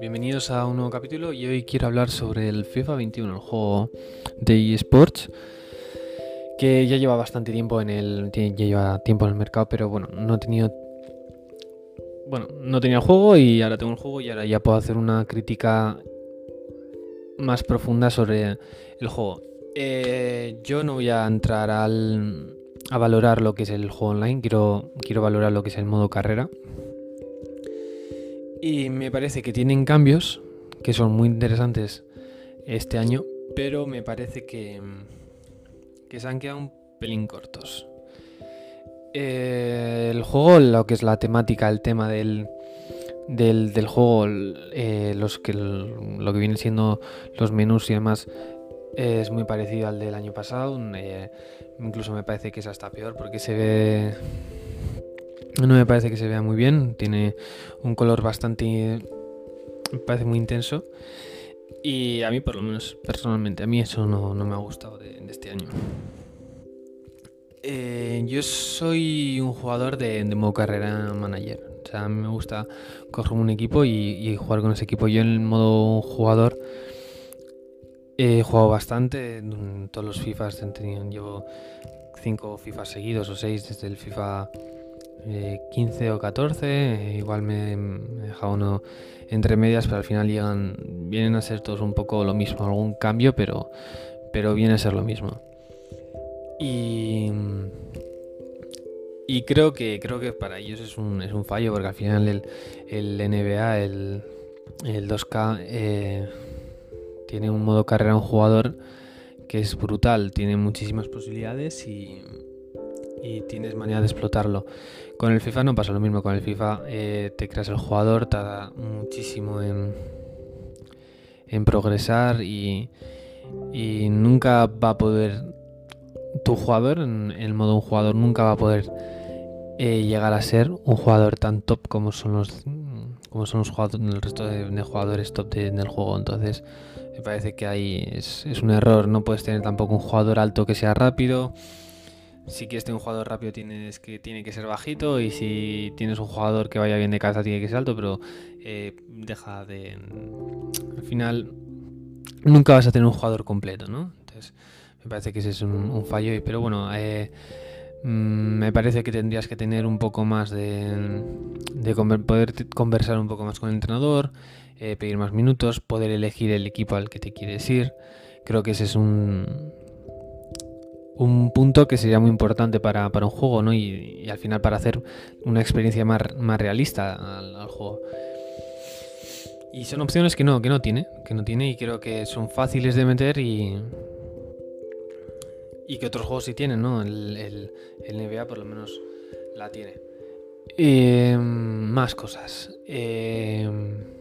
Bienvenidos a un nuevo capítulo y hoy quiero hablar sobre el FIFA 21, el juego de eSports que ya lleva bastante tiempo en el ya lleva tiempo en el mercado, pero bueno, no he tenido bueno, no tenía el juego y ahora tengo el juego y ahora ya puedo hacer una crítica más profunda sobre el juego. Eh, yo no voy a entrar al, a valorar lo que es el juego online, quiero, quiero valorar lo que es el modo carrera. Y me parece que tienen cambios que son muy interesantes este año, pero me parece que, que se han quedado un pelín cortos. Eh, el juego, lo que es la temática, el tema del, del, juego, eh, los que, lo que vienen siendo los menús y demás, es muy parecido al del año pasado. Eh, incluso me parece que es hasta peor porque se ve. No me parece que se vea muy bien. Tiene un color bastante. Me parece muy intenso. Y a mí, por lo menos personalmente, a mí eso no, me ha gustado de, este año. Eh, yo soy un jugador de, de modo carrera manager. O sea, a mí me gusta coger un equipo y, y jugar con ese equipo. Yo en el modo jugador He jugado bastante en todos los FIFAs. Llevo 5 FIFAs seguidos o 6 desde el FIFA 15 eh, o 14. Eh, igual me, he dejado uno entre medias, pero al final llegan, vienen a ser todos un poco lo mismo. Algún cambio, pero, pero viene a ser lo mismo. Y, y creo que creo que para ellos es un, es un fallo, porque al final el, el NBA, el, el 2K, eh, tiene un modo carrera un jugador que es brutal, tiene muchísimas posibilidades y, tienes manera de explotarlo. Con el FIFA no pasa lo mismo, con el FIFA eh, te creas el jugador, tarda muchísimo en, en progresar y, nunca va a poder, tu jugador, en el modo un jugador, nunca va a poder eh, llegar a ser un jugador tan top como son los como son los jugadores, el resto de, jugadores top del juego. Entonces, me parece que ahí es, un error. No puedes tener tampoco un jugador alto que sea rápido. Si quieres tener un jugador rápido tienes que, tiene que ser bajito y si tienes un jugador que vaya bien de cabeza tiene que ser alto, pero eh, deja de... Al final nunca vas a tener un jugador completo, ¿no? Entonces me parece que ese es un, fallo, pero bueno, eh, Mm, me parece que tendrías que tener un poco más de, poder conversar un poco más con el entrenador, eh, pedir más minutos, poder elegir el equipo al que te quieres ir. Creo que ese es un, un punto que sería muy importante para, un juego, ¿no? Y, al final para hacer una experiencia más, realista al, juego. Y son opciones que no, que no tiene, que no tiene y creo que son fáciles de meter y, y que otros juegos sí tienen, ¿no? El, NBA por lo menos la tiene. Em, más cosas. Em,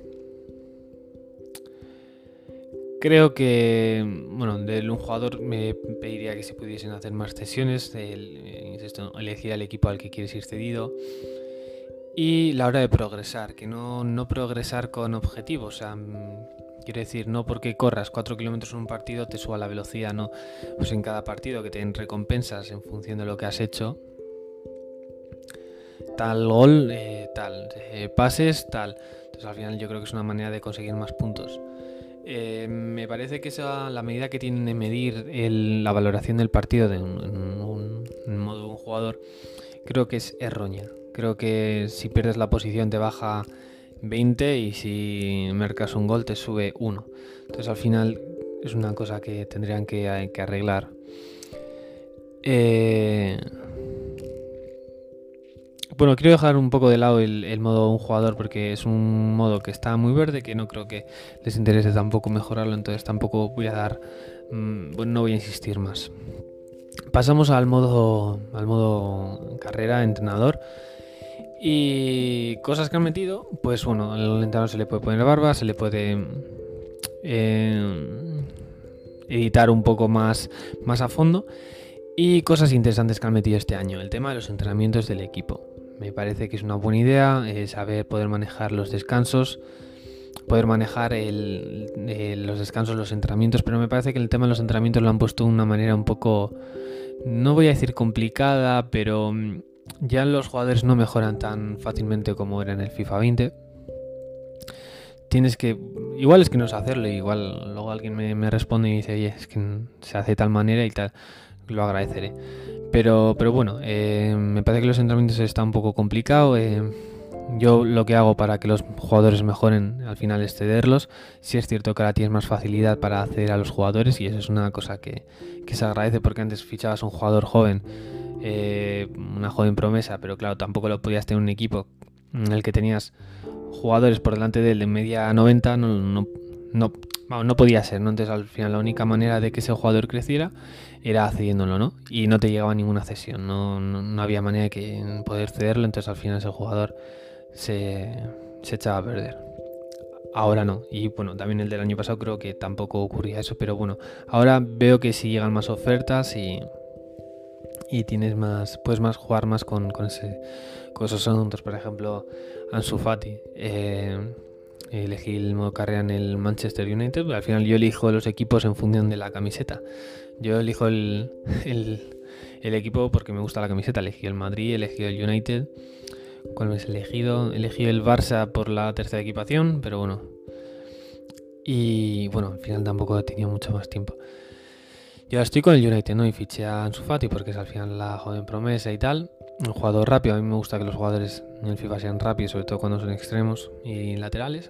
creo que, bueno, de un jugador me pediría que se pudiesen hacer más sesiones, el, insisto, elegir al equipo al que quieres ir cedido. Y la hora de progresar, que no, no progresar con objetivos, o sea, Quiere decir, no porque corras 4 kilómetros en un partido te suba la velocidad, no. Pues en cada partido que te den recompensas en función de lo que has hecho. Tal gol, eh, tal. Eh, pases, tal. Entonces al final yo creo que es una manera de conseguir más puntos. Eh, me parece que esa, la medida que tienen de medir la valoración del partido de un, en modo de un jugador, creo que es errónea. Creo que si pierdes la posición te baja 20 y si marcas un gol te sube 1. Entonces al final es una cosa que tendrían que, arreglar. Eh, bueno, quiero dejar un poco de lado el, modo un jugador porque es un modo que está muy verde, que no creo que les interese tampoco mejorarlo, entonces tampoco voy a dar, mm, bueno, no voy a insistir más. Pasamos al modo, al modo carrera, entrenador. Y cosas que han metido, pues bueno, al entrenador se le puede poner barba, se le puede eh, editar un poco más, más a fondo. Y cosas interesantes que han metido este año, el tema de los entrenamientos del equipo. Me parece que es una buena idea eh, saber poder manejar los descansos, poder manejar los descansos, los entrenamientos, pero me parece que el tema de los entrenamientos lo han puesto de una manera un poco, no voy a decir complicada, pero ya los jugadores no mejoran tan fácilmente como era en el FIFA 20. Tienes que. Igual es que no sé hacerlo, igual luego alguien me, responde y dice, oye, es que se hace de tal manera y tal. Lo agradeceré. Pero, pero bueno, eh, me parece que los entrenamientos está un poco complicado. Eh, yo lo que hago para que los jugadores mejoren al final es cederlos. Si es cierto que ahora tienes más facilidad para acceder a los jugadores y eso es una cosa que, se agradece porque antes fichabas un jugador joven, eh, una joven promesa, pero claro, tampoco lo podías tener un equipo en el que tenías jugadores por delante de él de media 90, no, no, no, no podía ser, ¿no? Entonces al final la única manera de que ese jugador creciera era cediéndolo, ¿no? Y no te llegaba ninguna cesión, no, no, había manera de que poder cederlo, entonces al final ese jugador se, echaba a perder. Ahora no. Y bueno, también el del año pasado creo que tampoco ocurría eso, pero bueno, ahora veo que si llegan más ofertas y, y tienes más, puedes más jugar más con, con, ese, con esos asuntos. Por ejemplo, Ansu Fati. Eh, elegí el modo carrera en el Manchester United, pero al final yo elijo los equipos en función de la camiseta. Yo elijo el, el, equipo porque me gusta la camiseta. Elegí el Madrid, elegí el United ¿Cuál me he elegido? Elegí el Barça por la tercera equipación, pero bueno. Y bueno, al final tampoco tenido mucho más tiempo. Yo estoy con el United, ¿no? Y fiché a Ansu Fati porque es al final la joven promesa y tal. Un jugador rápido, a mí me gusta que los jugadores en el FIFA sean rápidos, sobre todo cuando son extremos y laterales.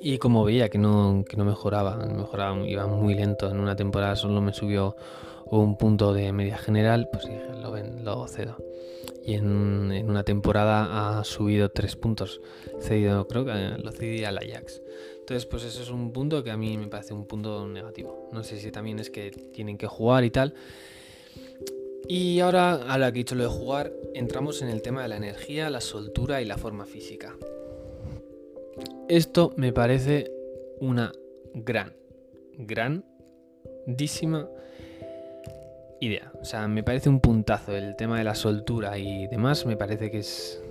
Y como veía que no, que no mejoraba, mejoraba, iba muy lento. En una temporada solo me subió un punto de media general, pues dije, lo, ven, lo cedo y en, una temporada ha subido tres puntos. Cedido, creo que lo cedí al Ajax. Entonces, pues eso es un punto que a mí me parece un punto negativo. No sé si también es que tienen que jugar y tal. Y ahora, a la que he dicho lo de jugar, entramos en el tema de la energía, la soltura y la forma física. Esto me parece una gran, grandísima idea. O sea, me parece un puntazo el tema de la soltura y demás. Me parece que es.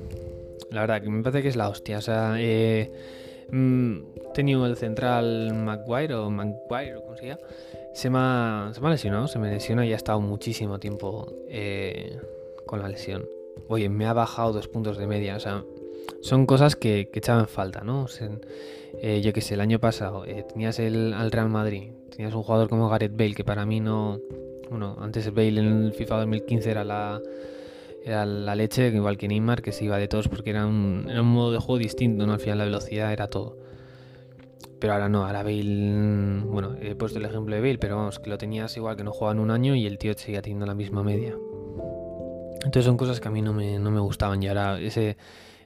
La verdad, que me parece que es la hostia. O sea, he mm, tenido el central Maguire o Maguire, o como se llama. Se me, ha, se me ha lesionado, se me lesiona y ha estado muchísimo tiempo eh, con la lesión. Oye, me ha bajado dos puntos de media. O sea, son cosas que, echaban falta, ¿no? O eh, yo que sé, el año pasado eh, tenías el, al Real Madrid, tenías un jugador como Gareth Bale que para mí no bueno, antes Bale en el FIFA 2015 era la, era la leche, igual que Neymar, que se iba de todos porque era un, un modo de juego distinto, ¿no? Al final la velocidad era todo. Pero ahora no, ahora Bale, bueno, he puesto el ejemplo de Bale, pero vamos, que lo tenías igual que no jugaba en un año y el tío seguía teniendo la misma media. Entonces son cosas que a mí no me, no me gustaban y ahora ese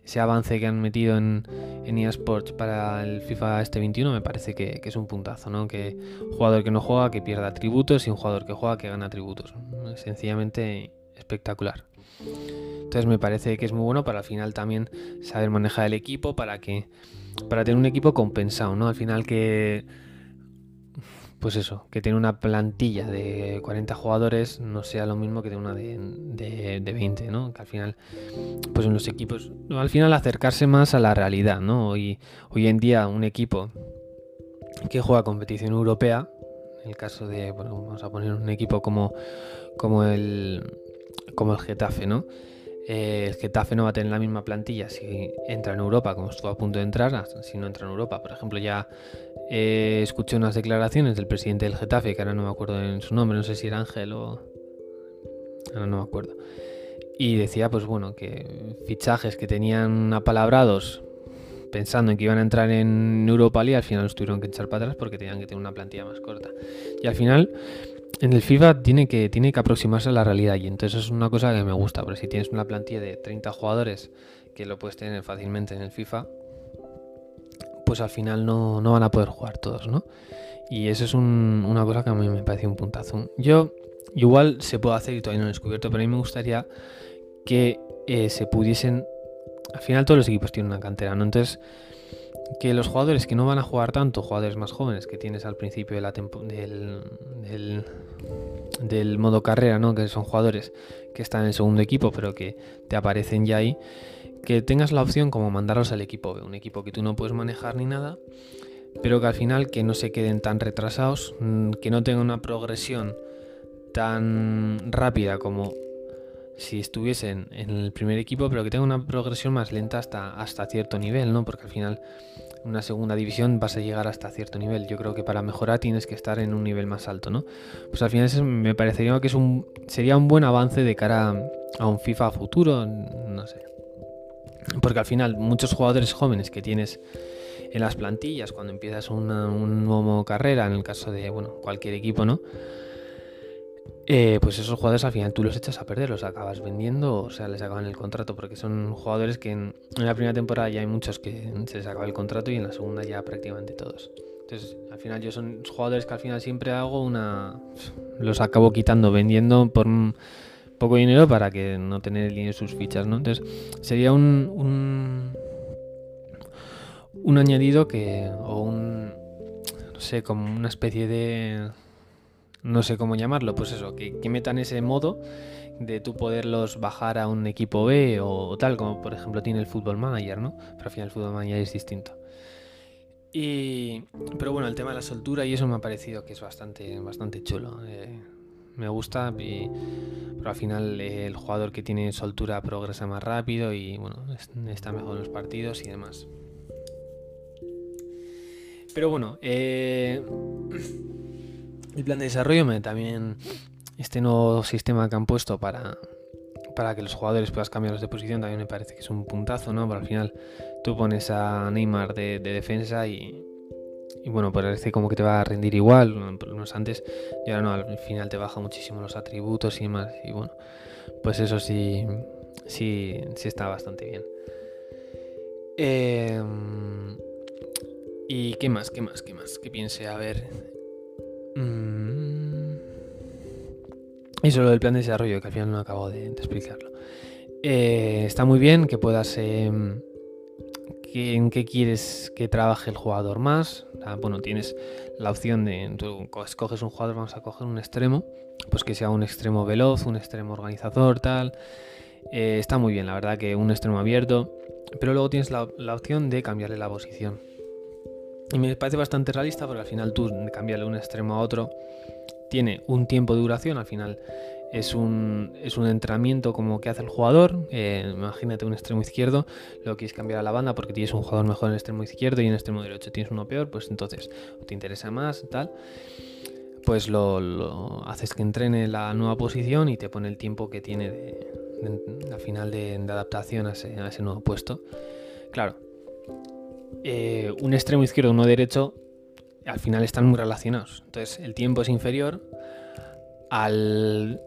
ese avance que han metido en, en eSports para el FIFA este 21 me parece que, es un puntazo, ¿no? Que jugador que no juega que pierda atributos y un jugador que juega que gana atributos. Sencillamente espectacular. Entonces me parece que es muy bueno para al final también saber manejar el equipo para que para tener un equipo compensado, ¿no? Al final que pues eso, que tiene una plantilla de 40 jugadores no sea lo mismo que de una de, de, 20, ¿no? Que al final, pues en los equipos, al final acercarse más a la realidad, ¿no? Hoy, hoy en día un equipo que juega competición europea, en el caso de, bueno, vamos a poner un equipo como, como, el, como el Getafe, ¿no? Eh, el Getafe no va a tener la misma plantilla si entra en Europa, como estuvo a punto de entrar, si no entra en Europa. Por ejemplo, ya eh, escuché unas declaraciones del presidente del Getafe, que ahora no me acuerdo en su nombre, no sé si era Ángel o... Ahora no me acuerdo. Y decía, pues bueno, que fichajes que tenían apalabrados pensando en que iban a entrar en Europa League, al final los tuvieron que echar para atrás porque tenían que tener una plantilla más corta. Y al final, en el FIFA tiene que, tiene que aproximarse a la realidad y entonces es una cosa que me gusta, porque si tienes una plantilla de 30 jugadores que lo puedes tener fácilmente en el FIFA, pues al final no, van a poder jugar todos, ¿no? Y eso es una cosa que a mí me parece un puntazo. Yo, igual se puede hacer y todavía no lo he descubierto, pero a mí me gustaría que eh, se pudiesen. Al final todos los equipos tienen una cantera, ¿no? Entonces, que los jugadores que no van a jugar tanto, jugadores más jóvenes que tienes al principio de la del, modo carrera, ¿no? Que son jugadores que están en el segundo equipo, pero que te aparecen ya ahí que tengas la opción como mandarlos al equipo B, un equipo que tú no puedes manejar ni nada, pero que al final que no se queden tan retrasados, mm, que no tengan una progresión tan rápida como si estuviesen en el primer equipo, pero que tenga una progresión más lenta hasta, hasta cierto nivel, ¿no? Porque al final una segunda división vas a llegar hasta cierto nivel. Yo creo que para mejorar tienes que estar en un nivel más alto, ¿no? Pues al final me parecería que es un, sería un buen avance de cara a un FIFA futuro, no sé. Porque al final muchos jugadores jóvenes que tienes en las plantillas cuando empiezas una, un nuevo carrera, en el caso de bueno, cualquier equipo, ¿no? Eh, pues esos jugadores al final tú los echas a perder, los acabas vendiendo, o sea, les acaban el contrato, porque son jugadores que en, la primera temporada ya hay muchos que se les acaba el contrato y en la segunda ya prácticamente todos. Entonces, al final yo son jugadores que al final siempre hago una... los acabo quitando, vendiendo por poco dinero para que no tener el dinero sus fichas, ¿no? Entonces, sería un, un, un añadido que... o un... no sé, como una especie de no sé cómo llamarlo, pues eso, que, metan ese modo de tú poderlos bajar a un equipo B o, tal, como por ejemplo tiene el Football Manager, ¿no? Pero al final el Football Manager es distinto. Y, pero bueno, el tema de la soltura y eso me ha parecido que es bastante, bastante chulo. Eh, me gusta, pero al final eh, el jugador que tiene soltura progresa más rápido y bueno, está mejor en los partidos y demás. Pero bueno, eh, el plan de desarrollo también este nuevo sistema que han puesto para, para que los jugadores puedas cambiarlos de posición también me parece que es un puntazo, ¿no? Pero al final tú pones a Neymar de, defensa y, y, bueno, parece como que te va a rendir igual, unos antes, y ahora no, al final te baja muchísimo los atributos y demás. Y bueno, pues eso sí, sí, sí está bastante bien. Em, ¿Y qué más? ¿Qué más? ¿Qué más? Que piense, a ver. Mm. Eso lo del plan de desarrollo, que al final no acabo de, explicarlo. Eh, está muy bien que puedas... Em, en qué quieres que trabaje el jugador más. bueno, tienes la opción de... Tú escoges un jugador, vamos a coger un extremo. Pues que sea un extremo veloz, un extremo organizador, tal. Eh, está muy bien, la verdad que un extremo abierto. Pero luego tienes la opción de cambiarle la posición. Y me parece bastante realista porque al final tú cambiarle un extremo a otro tiene un tiempo de duración, al final es un, es un entrenamiento como que hace el jugador. Eh, imagínate un extremo izquierdo, lo quieres cambiar a la banda porque tienes un jugador mejor en el extremo izquierdo y en el extremo derecho tienes uno peor, pues entonces te interesa más, tal. Pues lo, haces que entrene la nueva posición y te pone el tiempo que tiene al final de, adaptación a ese nuevo puesto. Claro, eh, un extremo izquierdo uno derecho al final están muy relacionados. Entonces el tiempo es inferior al...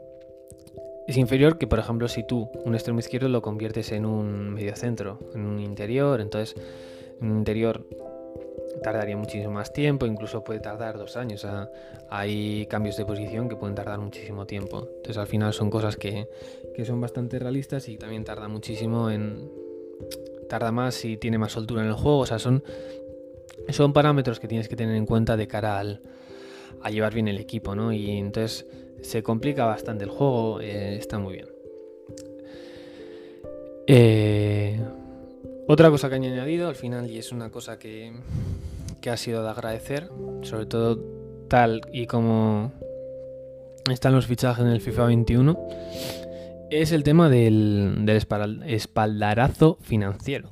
Es inferior que, por ejemplo, si tú un extremo izquierdo lo conviertes en un medio centro, en un interior, entonces un interior tardaría muchísimo más tiempo, incluso puede tardar dos años. hay cambios de posición que pueden tardar muchísimo tiempo. Entonces al final son cosas que, que son bastante realistas y también tarda muchísimo en, tarda más y tiene más soltura en el juego. O sea, son, son parámetros que tienes que tener en cuenta de cara al, a llevar bien el equipo, ¿no? Y entonces se complica bastante el juego, eh, está muy bien. Eh, otra cosa que han añadido al final, y es una cosa que, que ha sido de agradecer, sobre todo tal y como están los fichajes en el FIFA 21, es el tema del, espaldarazo financiero.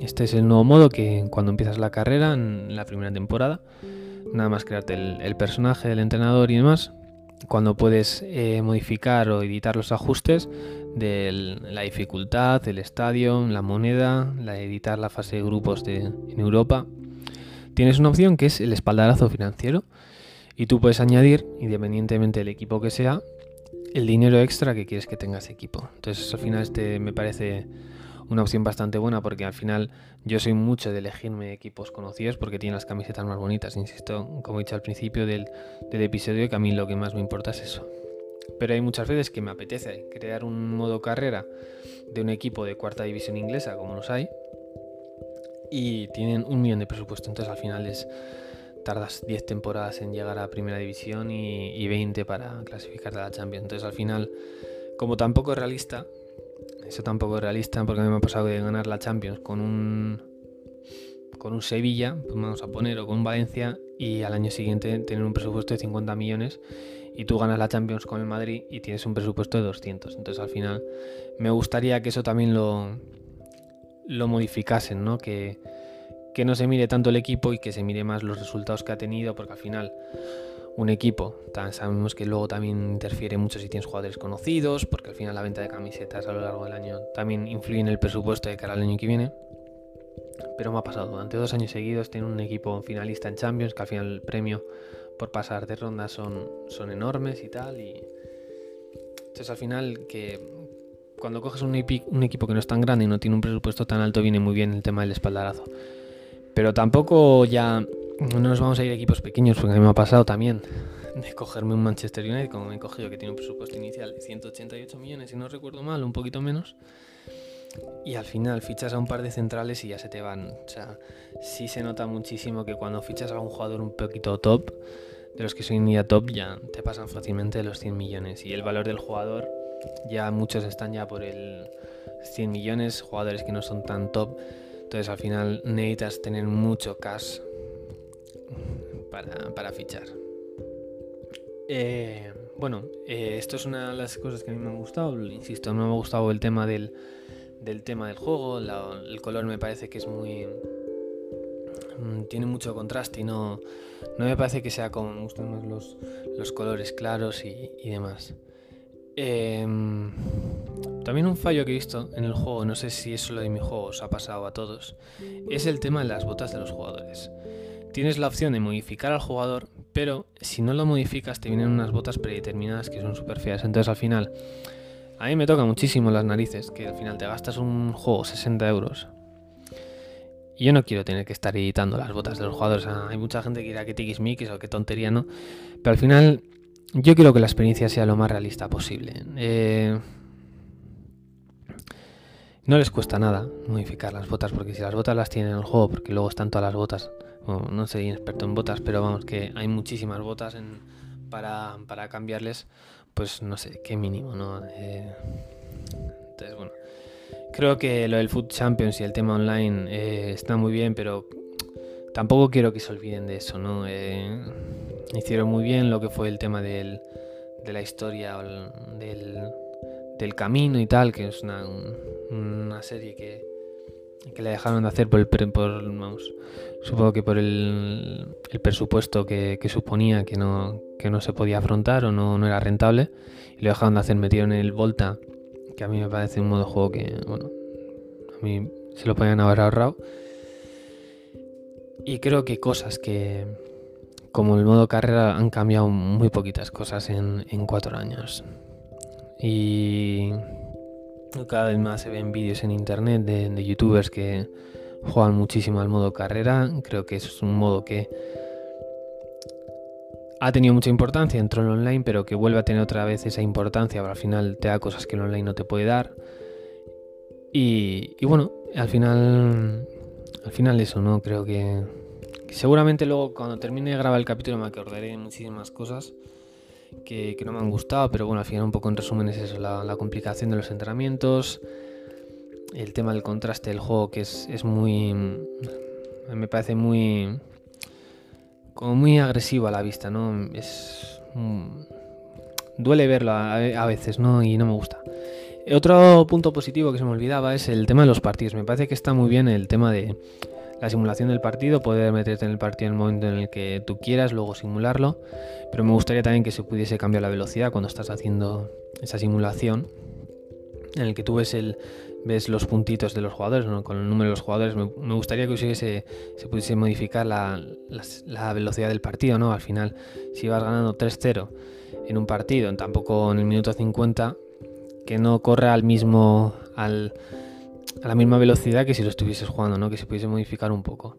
Este es el nuevo modo que cuando empiezas la carrera, en la primera temporada, nada más crearte el, personaje, el entrenador y demás, cuando puedes eh, modificar o editar los ajustes de la dificultad, el estadio, la moneda, la editar la fase de grupos de, en Europa, tienes una opción que es el espaldarazo financiero y tú puedes añadir, independientemente del equipo que sea, el dinero extra que quieres que tenga ese equipo. Entonces al final este me parece una opción bastante buena porque al final yo soy mucho de elegirme equipos conocidos porque tienen las camisetas más bonitas. Insisto, como he dicho al principio del, episodio, que a mí lo que más me importa es eso. Pero hay muchas veces que me apetece crear un modo carrera de un equipo de cuarta división inglesa, como los hay, y tienen un millón de presupuesto. Entonces al final es tardas 10 temporadas en llegar a primera división y, 20 para clasificar a la Champions. Entonces al final, como tampoco es realista, eso tampoco es realista porque a mí me ha pasado de ganar la Champions con un con un Sevilla, pues vamos a poner, o con un Valencia y al año siguiente tener un presupuesto de 50 millones y tú ganas la Champions con el Madrid y tienes un presupuesto de 200. Entonces al final me gustaría que eso también lo, lo modificasen, ¿no? Que, que no se mire tanto el equipo y que se mire más los resultados que ha tenido, porque al final un equipo, sabemos que luego también interfiere mucho si tienes jugadores conocidos, porque al final la venta de camisetas a lo largo del año también influye en el presupuesto de cara al año que viene. Pero me ha pasado, durante dos años seguidos tiene un equipo finalista en Champions, que al final el premio por pasar de ronda son, son enormes y tal. Y... Entonces al final que cuando coges un, un equipo que no es tan grande y no tiene un presupuesto tan alto, viene muy bien el tema del espaldarazo. Pero tampoco ya no nos vamos a ir equipos pequeños, porque a mí me ha pasado también de cogerme un Manchester United, como me he cogido, que tiene un presupuesto inicial de 188 millones, si no recuerdo mal, un poquito menos. Y al final fichas a un par de centrales y ya se te van. O sea, sí se nota muchísimo que cuando fichas a un jugador un poquito top, de los que son ya top, ya te pasan fácilmente los 100 millones. Y el valor del jugador, ya muchos están ya por el 100 millones, jugadores que no son tan top. Entonces al final necesitas tener mucho cash para, fichar. Eh, bueno, eh, esto es una de las cosas que a mí me han gustado. Insisto, no me ha gustado el tema del, tema del juego. el color me parece que es muy. Mm, tiene mucho contraste y no, no me parece que sea como me gustan más los, colores claros y, demás. Em, también un fallo que he visto en el juego, no sé si eso lo de mi juego os ha pasado a todos, es el tema de las botas de los jugadores tienes la opción de modificar al jugador, pero si no lo modificas te vienen unas botas predeterminadas que son súper feas. Entonces al final, a mí me toca muchísimo las narices, que al final te gastas un juego 60 euros. Y yo no quiero tener que estar editando las botas de los jugadores. hay mucha gente que dirá que tiquismiquis o que tontería, ¿no? Pero al final, yo quiero que la experiencia sea lo más realista posible. Eh, no les cuesta nada modificar las botas, porque si las botas las tienen en el juego, porque luego están todas las botas no soy experto en botas, pero vamos, que hay muchísimas botas para, cambiarles, pues no sé, qué mínimo, ¿no? Eh, entonces, bueno, creo que lo del Food Champions y el tema online eh, está muy bien, pero tampoco quiero que se olviden de eso, ¿no? Eh, hicieron muy bien lo que fue el tema de la historia, del, del camino y tal, que es una, una serie que que le dejaron de hacer por el por, vamos, supongo que por el, el presupuesto que, suponía que no, que no se podía afrontar o no, no era rentable y lo dejaron de hacer metieron el Volta que a mí me parece un modo de juego que bueno a mí se lo podían haber ahorrado. Y creo que cosas que como el modo carrera han cambiado muy poquitas cosas en, en cuatro años y cada vez más se ven vídeos en internet de, youtubers que juegan muchísimo al modo carrera. Creo que es un modo que ha tenido mucha importancia, entró en online, pero que vuelve a tener otra vez esa importancia, pero al final te da cosas que el online no te puede dar. Y, bueno, al final, al final eso, ¿no? Creo que, que, seguramente luego cuando termine de grabar el capítulo me acordaré de muchísimas cosas que, no me han gustado, pero bueno, al final un poco en resumen es eso, la, complicación de los entrenamientos, el tema del contraste del juego que es, es muy... me parece muy... como muy agresivo a la vista, ¿no? Es... duele verlo a, a veces, ¿no? Y no me gusta. Otro punto positivo que se me olvidaba es el tema de los partidos. Me parece que está muy bien el tema de la simulación del partido, poder meterte en el partido en el momento en el que tú quieras, luego simularlo. Pero me gustaría también que se pudiese cambiar la velocidad cuando estás haciendo esa simulación, en el que tú ves, el, ves los puntitos de los jugadores, con el número de los jugadores. Me, gustaría que se pudiese modificar la, la, velocidad del partido, ¿no? Al final, si vas ganando 3-0 en un partido, tampoco en el minuto 50, que no corra al mismo... al a la misma velocidad que si lo estuvieses jugando, ¿no? Que se pudiese modificar un poco.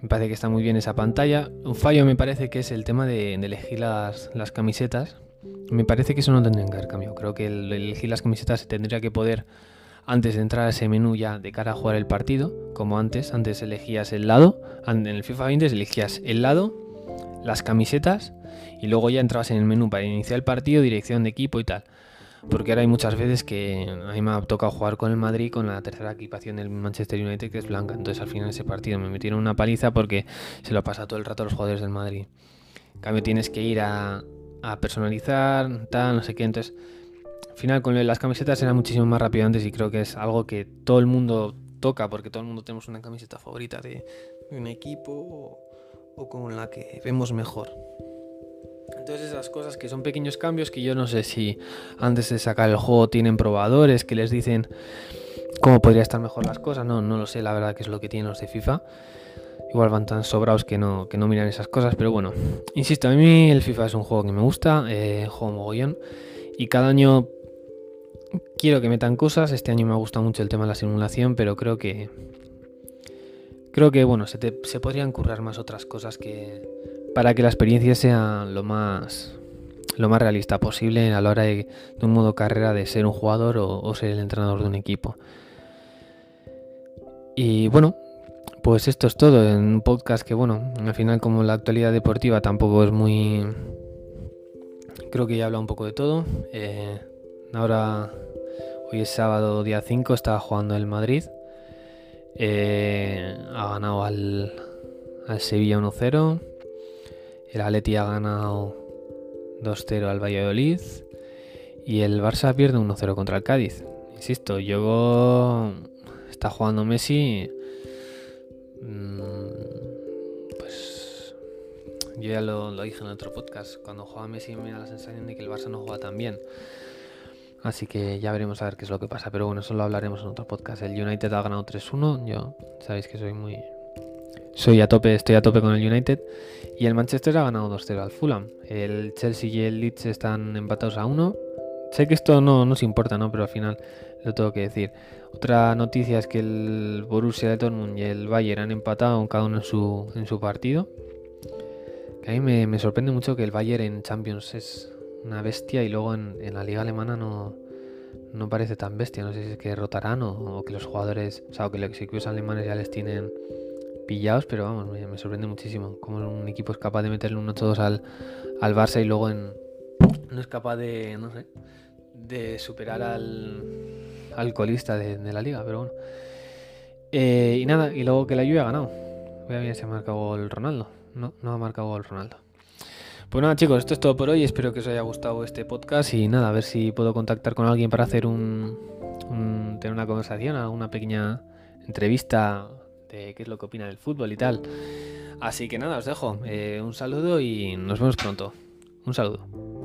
Me parece que está muy bien esa pantalla. Un fallo me parece que es el tema de, elegir las, camisetas. Me parece que eso no tendría que haber cambiado. Creo que el, elegir las camisetas se tendría que poder antes de entrar a ese menú ya de cara a jugar el partido, como antes. Antes elegías el lado, en el FIFA 20 elegías el lado, las camisetas y luego ya entrabas en el menú para iniciar el partido, dirección de equipo y tal. Porque ahora hay muchas veces que a mí me ha tocado jugar con el Madrid con la tercera equipación del Manchester United que es blanca. Entonces al final ese partido me metieron una paliza porque se lo pasa todo el rato a los jugadores del Madrid. En cambio tienes que ir a, personalizar, tal, no sé qué. Entonces, al final con las camisetas era muchísimo más rápido antes y creo que es algo que todo el mundo toca porque todo el mundo tenemos una camiseta favorita de, un equipo o, o con la que vemos mejor. Entonces esas cosas que son pequeños cambios que yo no sé si antes de sacar el juego tienen probadores que les dicen cómo podría estar mejor las cosas. No, no lo sé, la verdad que es lo que tienen los de FIFA. Igual van tan sobrados que no, que no miran esas cosas, pero bueno, insisto, a mí el FIFA es un juego que me gusta, eh, juego mogollón, y cada año quiero que metan cosas. Este año me ha gustado mucho el tema de la simulación, pero creo que creo que bueno, se, se podrían currar más otras cosas que para que la experiencia sea lo más lo más realista posible a la hora de, un modo carrera de ser un jugador o, ser el entrenador de un equipo. Y bueno, pues esto es todo en un podcast que bueno, al final como la actualidad deportiva tampoco es muy... Creo que ya habla un poco de todo. Eh, ahora, hoy es sábado día 5, estaba jugando el Madrid. Eh, ha ganado al, al Sevilla 1-0. El Atleti ha ganado 2-0 al Valladolid y el Barça pierde 1-0 contra el Cádiz. Insisto, yo está jugando Messi. Mm, pues yo ya lo, dije en otro podcast. Cuando juega Messi me da la sensación de que el Barça no juega tan bien. Así que ya veremos a ver qué es lo que pasa. Pero bueno, eso lo hablaremos en otro podcast. El United ha ganado 3-1. Yo sabéis que soy muy, soy a tope, estoy a tope con el United. Y el Manchester ha ganado 2-0 al Fulham. El Chelsea y el Leeds están empatados a 1. Sé que esto no nos importa, ¿no? Pero al final lo tengo que decir. Otra noticia es que el Borussia de Dortmund y el Bayern han empatado cada uno en su, en su partido. Que a mí me, sorprende mucho que el Bayern en Champions es una bestia y luego en, la liga alemana no, no parece tan bestia. No sé si es que rotarán o, que los jugadores, o sea, que los equipos alemanes ya les tienen pillados, pero vamos, me, sorprende muchísimo cómo un equipo es capaz de meterle un 8-2 al, al Barça y luego en, no es capaz de, no sé, de superar al, al colista de, la liga, pero bueno. Eh, y nada, y luego que la lluvia ha ganado. Voy a ver si ha marcado el Ronaldo. No, no ha marcado el Ronaldo. Pues nada chicos, esto es todo por hoy. Espero que os haya gustado este podcast y nada, a ver si puedo contactar con alguien para hacer un, un tener una conversación, una pequeña entrevista qué es lo que opina del fútbol y tal. Así que nada, os dejo. Eh, un saludo y nos vemos pronto. Un saludo.